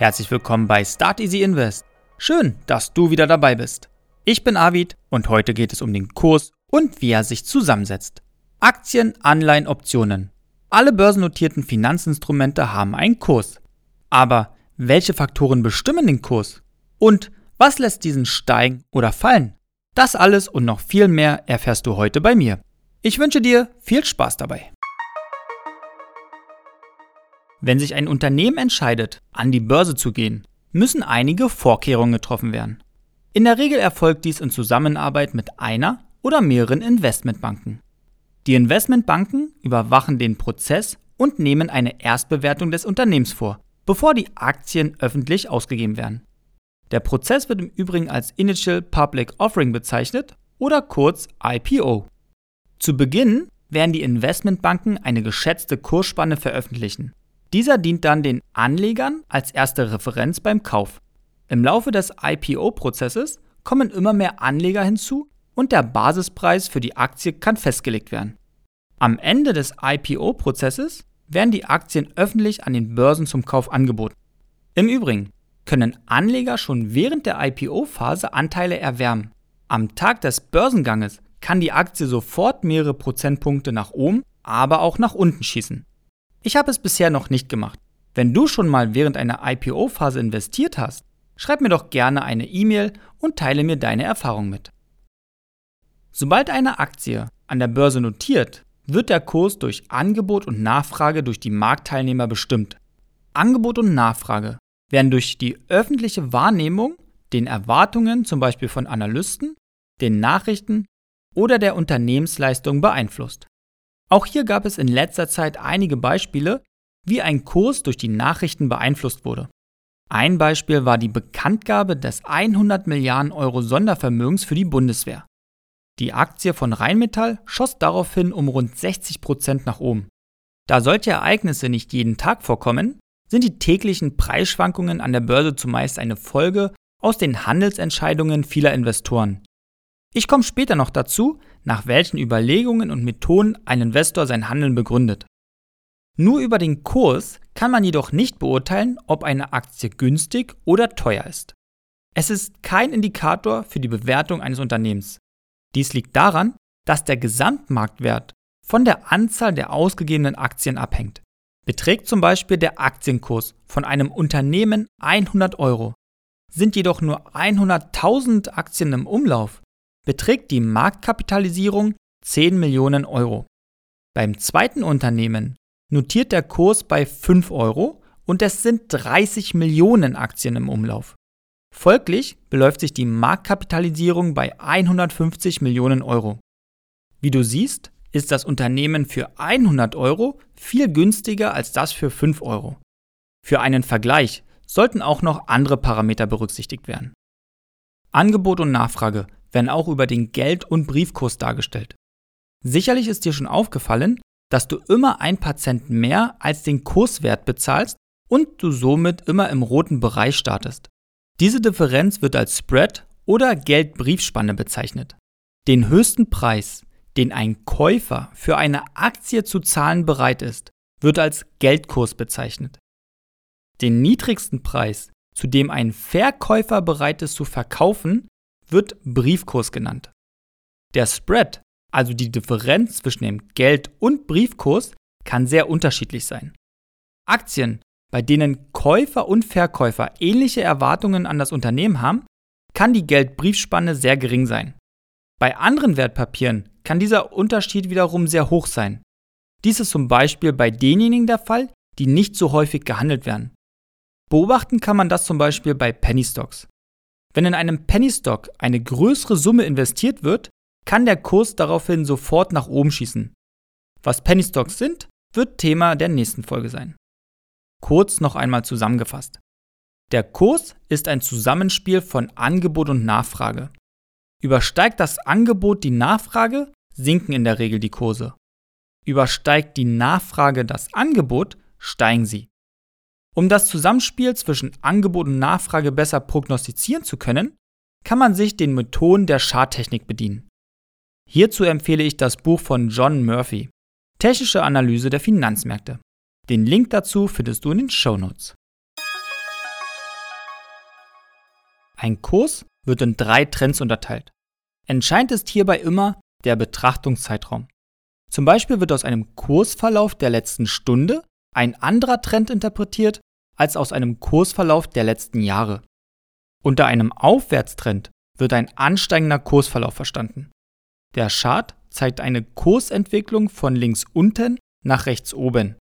Herzlich willkommen bei Start Easy Invest. Schön, dass du wieder dabei bist. Ich bin Avid und heute geht es um den Kurs und wie er sich zusammensetzt. Aktien, Anleihen, Optionen. Alle börsennotierten Finanzinstrumente haben einen Kurs. Aber welche Faktoren bestimmen den Kurs? Und was lässt diesen steigen oder fallen? Das alles und noch viel mehr erfährst du heute bei mir. Ich wünsche dir viel Spaß dabei. Wenn sich ein Unternehmen entscheidet, an die Börse zu gehen, müssen einige Vorkehrungen getroffen werden. In der Regel erfolgt dies in Zusammenarbeit mit einer oder mehreren Investmentbanken. Die Investmentbanken überwachen den Prozess und nehmen eine Erstbewertung des Unternehmens vor, bevor die Aktien öffentlich ausgegeben werden. Der Prozess wird im Übrigen als Initial Public Offering bezeichnet oder kurz IPO. Zu Beginn werden die Investmentbanken eine geschätzte Kursspanne veröffentlichen. Dieser dient dann den Anlegern als erste Referenz beim Kauf. Im Laufe des IPO-Prozesses kommen immer mehr Anleger hinzu und der Basispreis für die Aktie kann festgelegt werden. Am Ende des IPO-Prozesses werden die Aktien öffentlich an den Börsen zum Kauf angeboten. Im Übrigen können Anleger schon während der IPO-Phase Anteile erwärmen. Am Tag des Börsenganges kann die Aktie sofort mehrere Prozentpunkte nach oben, aber auch nach unten schießen. Ich habe es bisher noch nicht gemacht. Wenn du schon mal während einer IPO-Phase investiert hast, schreib mir doch gerne eine E-Mail und teile mir deine Erfahrung mit. Sobald eine Aktie an der Börse notiert, wird der Kurs durch Angebot und Nachfrage durch die Marktteilnehmer bestimmt. Angebot und Nachfrage werden durch die öffentliche Wahrnehmung, den Erwartungen zum Beispiel von Analysten, den Nachrichten oder der Unternehmensleistung beeinflusst. Auch hier gab es in letzter Zeit einige Beispiele, wie ein Kurs durch die Nachrichten beeinflusst wurde. Ein Beispiel war die Bekanntgabe des 100 Milliarden Euro Sondervermögens für die Bundeswehr. Die Aktie von Rheinmetall schoss daraufhin um rund 60 Prozent nach oben. Da solche Ereignisse nicht jeden Tag vorkommen, sind die täglichen Preisschwankungen an der Börse zumeist eine Folge aus den Handelsentscheidungen vieler Investoren. Ich komme später noch dazu, nach welchen Überlegungen und Methoden ein Investor sein Handeln begründet. Nur über den Kurs kann man jedoch nicht beurteilen, ob eine Aktie günstig oder teuer ist. Es ist kein Indikator für die Bewertung eines Unternehmens. Dies liegt daran, dass der Gesamtmarktwert von der Anzahl der ausgegebenen Aktien abhängt. Beträgt zum Beispiel der Aktienkurs von einem Unternehmen 100 Euro, sind jedoch nur 100.000 Aktien im Umlauf, beträgt die Marktkapitalisierung 10 Millionen Euro. Beim zweiten Unternehmen notiert der Kurs bei 5 Euro und es sind 30 Millionen Aktien im Umlauf. Folglich beläuft sich die Marktkapitalisierung bei 150 Millionen Euro. Wie du siehst, ist das Unternehmen für 100 Euro viel günstiger als das für 5 Euro. Für einen Vergleich sollten auch noch andere Parameter berücksichtigt werden. Angebot und Nachfrage werden auch über den Geld- und Briefkurs dargestellt. Sicherlich ist dir schon aufgefallen, dass du immer ein paar Cent mehr als den Kurswert bezahlst und du somit immer im roten Bereich startest. Diese Differenz wird als Spread oder Geldbriefspanne bezeichnet. Den höchsten Preis, den ein Käufer für eine Aktie zu zahlen bereit ist, wird als Geldkurs bezeichnet. Den niedrigsten Preis, zu dem ein Verkäufer bereit ist zu verkaufen, wird Briefkurs genannt. Der Spread, also die Differenz zwischen dem Geld- und Briefkurs, kann sehr unterschiedlich sein. Aktien, bei denen Käufer und Verkäufer ähnliche Erwartungen an das Unternehmen haben, kann die Geldbriefspanne sehr gering sein. Bei anderen Wertpapieren kann dieser Unterschied wiederum sehr hoch sein. Dies ist zum Beispiel bei denjenigen der Fall, die nicht so häufig gehandelt werden. Beobachten kann man das zum Beispiel bei Penny Stocks. Wenn in einem Penny Stock eine größere Summe investiert wird, kann der Kurs daraufhin sofort nach oben schießen. Was Penny Stocks sind, wird Thema der nächsten Folge sein. Kurz noch einmal zusammengefasst. Der Kurs ist ein Zusammenspiel von Angebot und Nachfrage. Übersteigt das Angebot die Nachfrage, sinken in der Regel die Kurse. Übersteigt die Nachfrage das Angebot, steigen sie. Um das Zusammenspiel zwischen Angebot und Nachfrage besser prognostizieren zu können, kann man sich den Methoden der Charttechnik bedienen. Hierzu empfehle ich das Buch von John Murphy, Technische Analyse der Finanzmärkte. Den Link dazu findest du in den Show Notes. Ein Kurs wird in drei Trends unterteilt. Entscheidend ist hierbei immer der Betrachtungszeitraum. Zum Beispiel wird aus einem Kursverlauf der letzten Stunde ein anderer Trend interpretiert als aus einem Kursverlauf der letzten Jahre. Unter einem Aufwärtstrend wird ein ansteigender Kursverlauf verstanden. Der Chart zeigt eine Kursentwicklung von links unten nach rechts oben.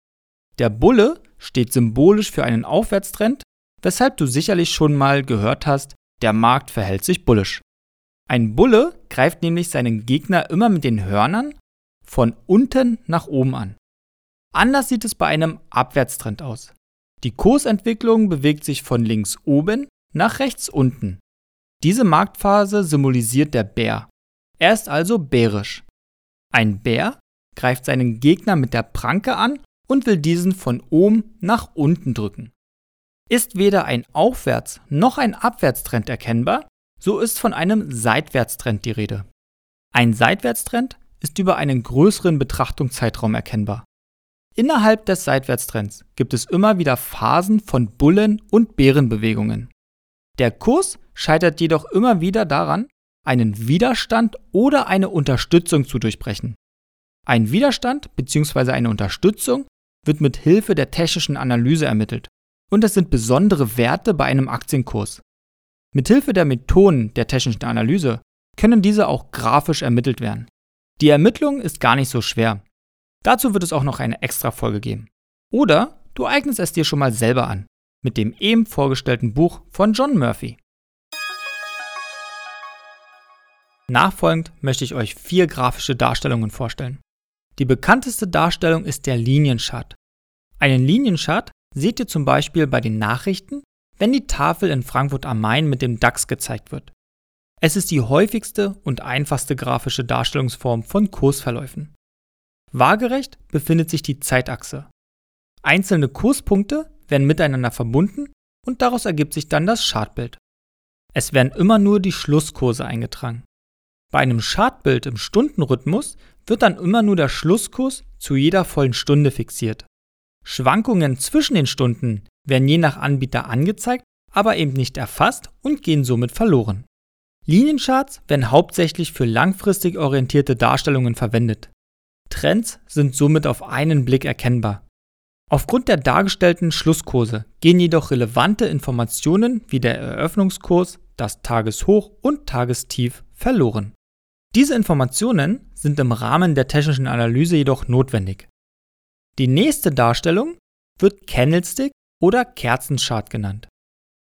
Der Bulle steht symbolisch für einen Aufwärtstrend, weshalb du sicherlich schon mal gehört hast, der Markt verhält sich bullisch. Ein Bulle greift nämlich seinen Gegner immer mit den Hörnern von unten nach oben an. Anders sieht es bei einem Abwärtstrend aus. Die Kursentwicklung bewegt sich von links oben nach rechts unten. Diese Marktphase symbolisiert der Bär. Er ist also bärisch. Ein Bär greift seinen Gegner mit der Pranke an und will diesen von oben nach unten drücken. Ist weder ein Aufwärts- noch ein Abwärtstrend erkennbar, so ist von einem Seitwärtstrend die Rede. Ein Seitwärtstrend ist über einen größeren Betrachtungszeitraum erkennbar. Innerhalb des Seitwärtstrends gibt es immer wieder Phasen von Bullen- und Bärenbewegungen. Der Kurs scheitert jedoch immer wieder daran, einen Widerstand oder eine Unterstützung zu durchbrechen. Ein Widerstand bzw. eine Unterstützung wird mit Hilfe der technischen Analyse ermittelt und es sind besondere Werte bei einem Aktienkurs. Mit Hilfe der Methoden der technischen Analyse können diese auch grafisch ermittelt werden. Die Ermittlung ist gar nicht so schwer. Dazu wird es auch noch eine extra Folge geben. Oder du eignest es dir schon mal selber an mit dem eben vorgestellten Buch von John Murphy. Nachfolgend möchte ich euch vier grafische Darstellungen vorstellen. Die bekannteste Darstellung ist der Linienchart. Einen Linienchart seht ihr zum Beispiel bei den Nachrichten, wenn die Tafel in Frankfurt am Main mit dem DAX gezeigt wird. Es ist die häufigste und einfachste grafische Darstellungsform von Kursverläufen. Waagerecht befindet sich die Zeitachse. Einzelne Kurspunkte werden miteinander verbunden und daraus ergibt sich dann das Chartbild. Es werden immer nur die Schlusskurse eingetragen. Bei einem Chartbild im Stundenrhythmus wird dann immer nur der Schlusskurs zu jeder vollen Stunde fixiert. Schwankungen zwischen den Stunden werden je nach Anbieter angezeigt, aber eben nicht erfasst und gehen somit verloren. Liniencharts werden hauptsächlich für langfristig orientierte Darstellungen verwendet. Trends sind somit auf einen Blick erkennbar. Aufgrund der dargestellten Schlusskurse gehen jedoch relevante Informationen wie der Eröffnungskurs, das Tageshoch und Tagestief verloren. Diese Informationen sind im Rahmen der technischen Analyse jedoch notwendig. Die nächste Darstellung wird Candlestick oder Kerzenchart genannt.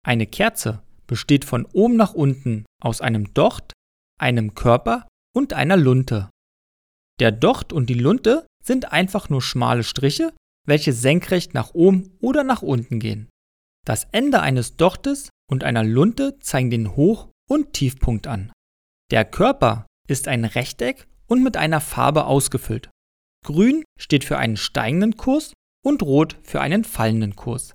Eine Kerze besteht von oben nach unten aus einem Docht, einem Körper und einer Lunte. Der Docht und die Lunte sind einfach nur schmale Striche, welche senkrecht nach oben oder nach unten gehen. Das Ende eines Dochtes und einer Lunte zeigen den Hoch- und Tiefpunkt an. Der Körper ist ein Rechteck und mit einer Farbe ausgefüllt. Grün steht für einen steigenden Kurs und Rot für einen fallenden Kurs.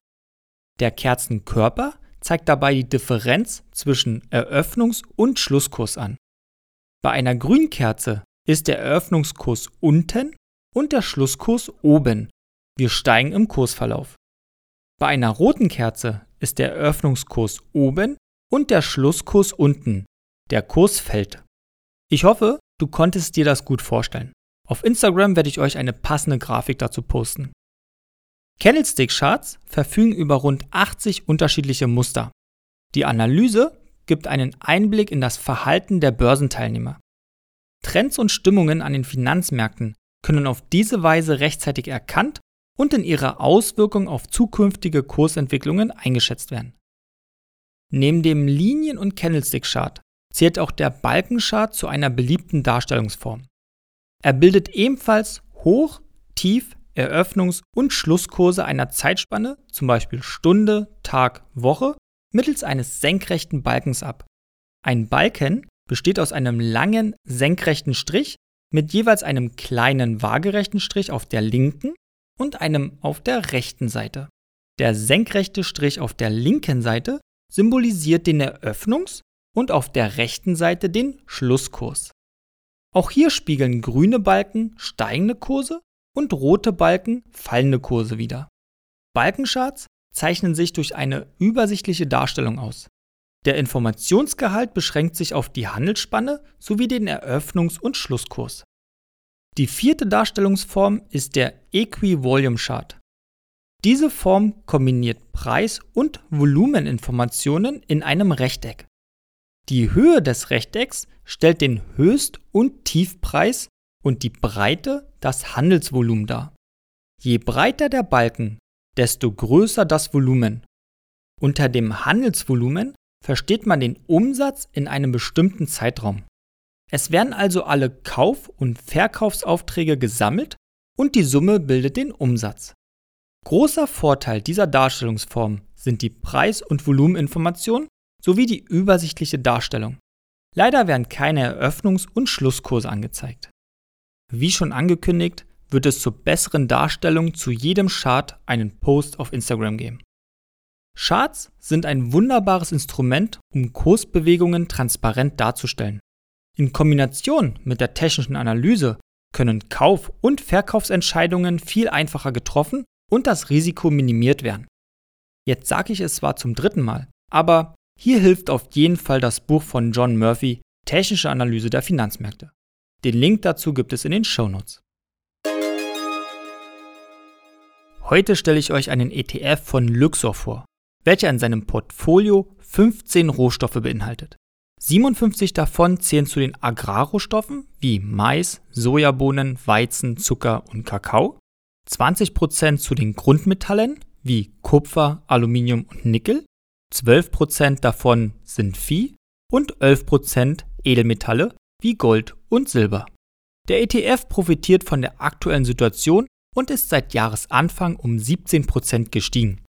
Der Kerzenkörper zeigt dabei die Differenz zwischen Eröffnungs- und Schlusskurs an. Bei einer Grünkerze ist der Eröffnungskurs unten und der Schlusskurs oben wir steigen im Kursverlauf. Bei einer roten Kerze ist der Eröffnungskurs oben und der Schlusskurs unten. Der Kurs fällt. Ich hoffe, du konntest dir das gut vorstellen. Auf Instagram werde ich euch eine passende Grafik dazu posten. Candlestick-Charts verfügen über rund 80 unterschiedliche Muster. Die Analyse gibt einen Einblick in das Verhalten der Börsenteilnehmer. Trends und Stimmungen an den Finanzmärkten können auf diese Weise rechtzeitig erkannt und in ihrer Auswirkung auf zukünftige Kursentwicklungen eingeschätzt werden. Neben dem Linien- und Candlestick-Chart zählt auch der Balkenchart zu einer beliebten Darstellungsform. Er bildet ebenfalls Hoch-, Tief-, Eröffnungs- und Schlusskurse einer Zeitspanne, zum Beispiel Stunde, Tag, Woche, mittels eines senkrechten Balkens ab. Ein Balken besteht aus einem langen, senkrechten Strich mit jeweils einem kleinen waagerechten Strich auf der linken und einem auf der rechten Seite. Der senkrechte Strich auf der linken Seite symbolisiert den Eröffnungs- und auf der rechten Seite den Schlusskurs. Auch hier spiegeln grüne Balken steigende Kurse und rote Balken fallende Kurse wider. Balkencharts zeichnen sich durch eine übersichtliche Darstellung aus. Der Informationsgehalt beschränkt sich auf die Handelsspanne sowie den Eröffnungs- und Schlusskurs. Die vierte Darstellungsform ist der Equi-Volume Chart. Diese Form kombiniert Preis- und Volumeninformationen in einem Rechteck. Die Höhe des Rechtecks stellt den Höchst- und Tiefpreis und die Breite das Handelsvolumen dar. Je breiter der Balken, desto größer das Volumen. Unter dem Handelsvolumen versteht man den Umsatz in einem bestimmten Zeitraum. Es werden also alle Kauf- und Verkaufsaufträge gesammelt und die Summe bildet den Umsatz. Großer Vorteil dieser Darstellungsform sind die Preis- und Volumeninformationen sowie die übersichtliche Darstellung. Leider werden keine Eröffnungs- und Schlusskurse angezeigt. Wie schon angekündigt, wird es zur besseren Darstellung zu jedem Chart einen Post auf Instagram geben. Charts sind ein wunderbares Instrument, um Kursbewegungen transparent darzustellen. In Kombination mit der technischen Analyse können Kauf- und Verkaufsentscheidungen viel einfacher getroffen und das Risiko minimiert werden. Jetzt sage ich es zwar zum dritten Mal, aber hier hilft auf jeden Fall das Buch von John Murphy Technische Analyse der Finanzmärkte. Den Link dazu gibt es in den Shownotes. Heute stelle ich euch einen ETF von Luxor vor welcher in seinem Portfolio 15 Rohstoffe beinhaltet. 57 davon zählen zu den Agrarrohstoffen wie Mais, Sojabohnen, Weizen, Zucker und Kakao, 20% zu den Grundmetallen wie Kupfer, Aluminium und Nickel, 12% davon sind Vieh und 11% Edelmetalle wie Gold und Silber. Der ETF profitiert von der aktuellen Situation und ist seit Jahresanfang um 17% gestiegen.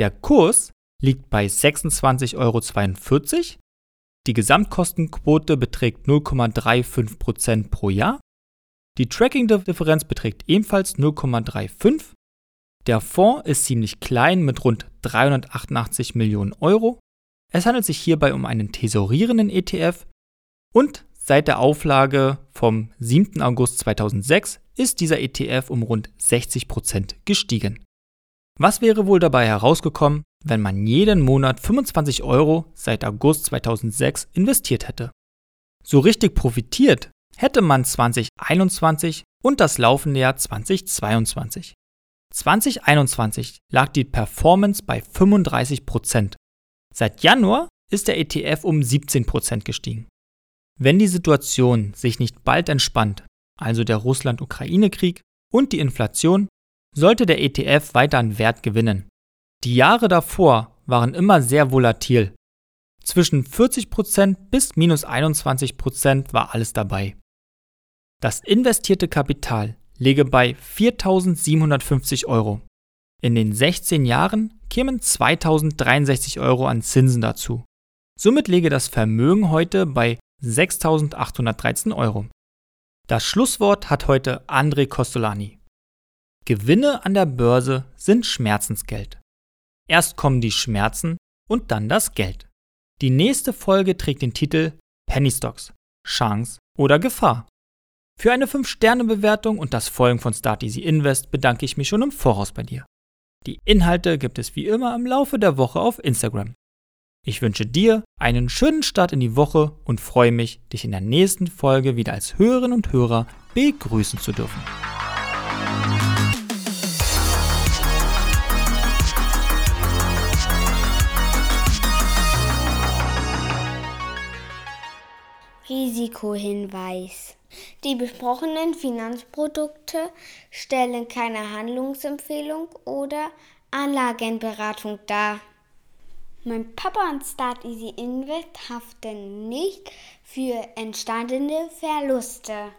Der Kurs liegt bei 26,42 Euro. Die Gesamtkostenquote beträgt 0,35% pro Jahr. Die Tracking-Differenz beträgt ebenfalls 0,35. Der Fonds ist ziemlich klein mit rund 388 Millionen Euro. Es handelt sich hierbei um einen tesorierenden ETF und seit der Auflage vom 7. August 2006 ist dieser ETF um rund 60% gestiegen. Was wäre wohl dabei herausgekommen, wenn man jeden Monat 25 Euro seit August 2006 investiert hätte? So richtig profitiert hätte man 2021 und das laufende Jahr 2022. 2021 lag die Performance bei 35%. Seit Januar ist der ETF um 17% gestiegen. Wenn die Situation sich nicht bald entspannt, also der Russland-Ukraine-Krieg und die Inflation, sollte der ETF weiter an Wert gewinnen. Die Jahre davor waren immer sehr volatil. Zwischen 40% bis minus 21% war alles dabei. Das investierte Kapital läge bei 4.750 Euro. In den 16 Jahren kämen 2.063 Euro an Zinsen dazu. Somit läge das Vermögen heute bei 6.813 Euro. Das Schlusswort hat heute André Costolani. Gewinne an der Börse sind Schmerzensgeld. Erst kommen die Schmerzen und dann das Geld. Die nächste Folge trägt den Titel Penny Stocks, Chance oder Gefahr. Für eine 5-Sterne-Bewertung und das Folgen von Start Easy Invest bedanke ich mich schon im Voraus bei dir. Die Inhalte gibt es wie immer im Laufe der Woche auf Instagram. Ich wünsche dir einen schönen Start in die Woche und freue mich, dich in der nächsten Folge wieder als Hörerin und Hörer begrüßen zu dürfen. Risikohinweis. Die besprochenen Finanzprodukte stellen keine Handlungsempfehlung oder Anlagenberatung dar. Mein Papa und Start Easy Invest haften nicht für entstandene Verluste.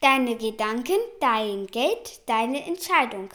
Deine Gedanken, dein Geld, deine Entscheidung.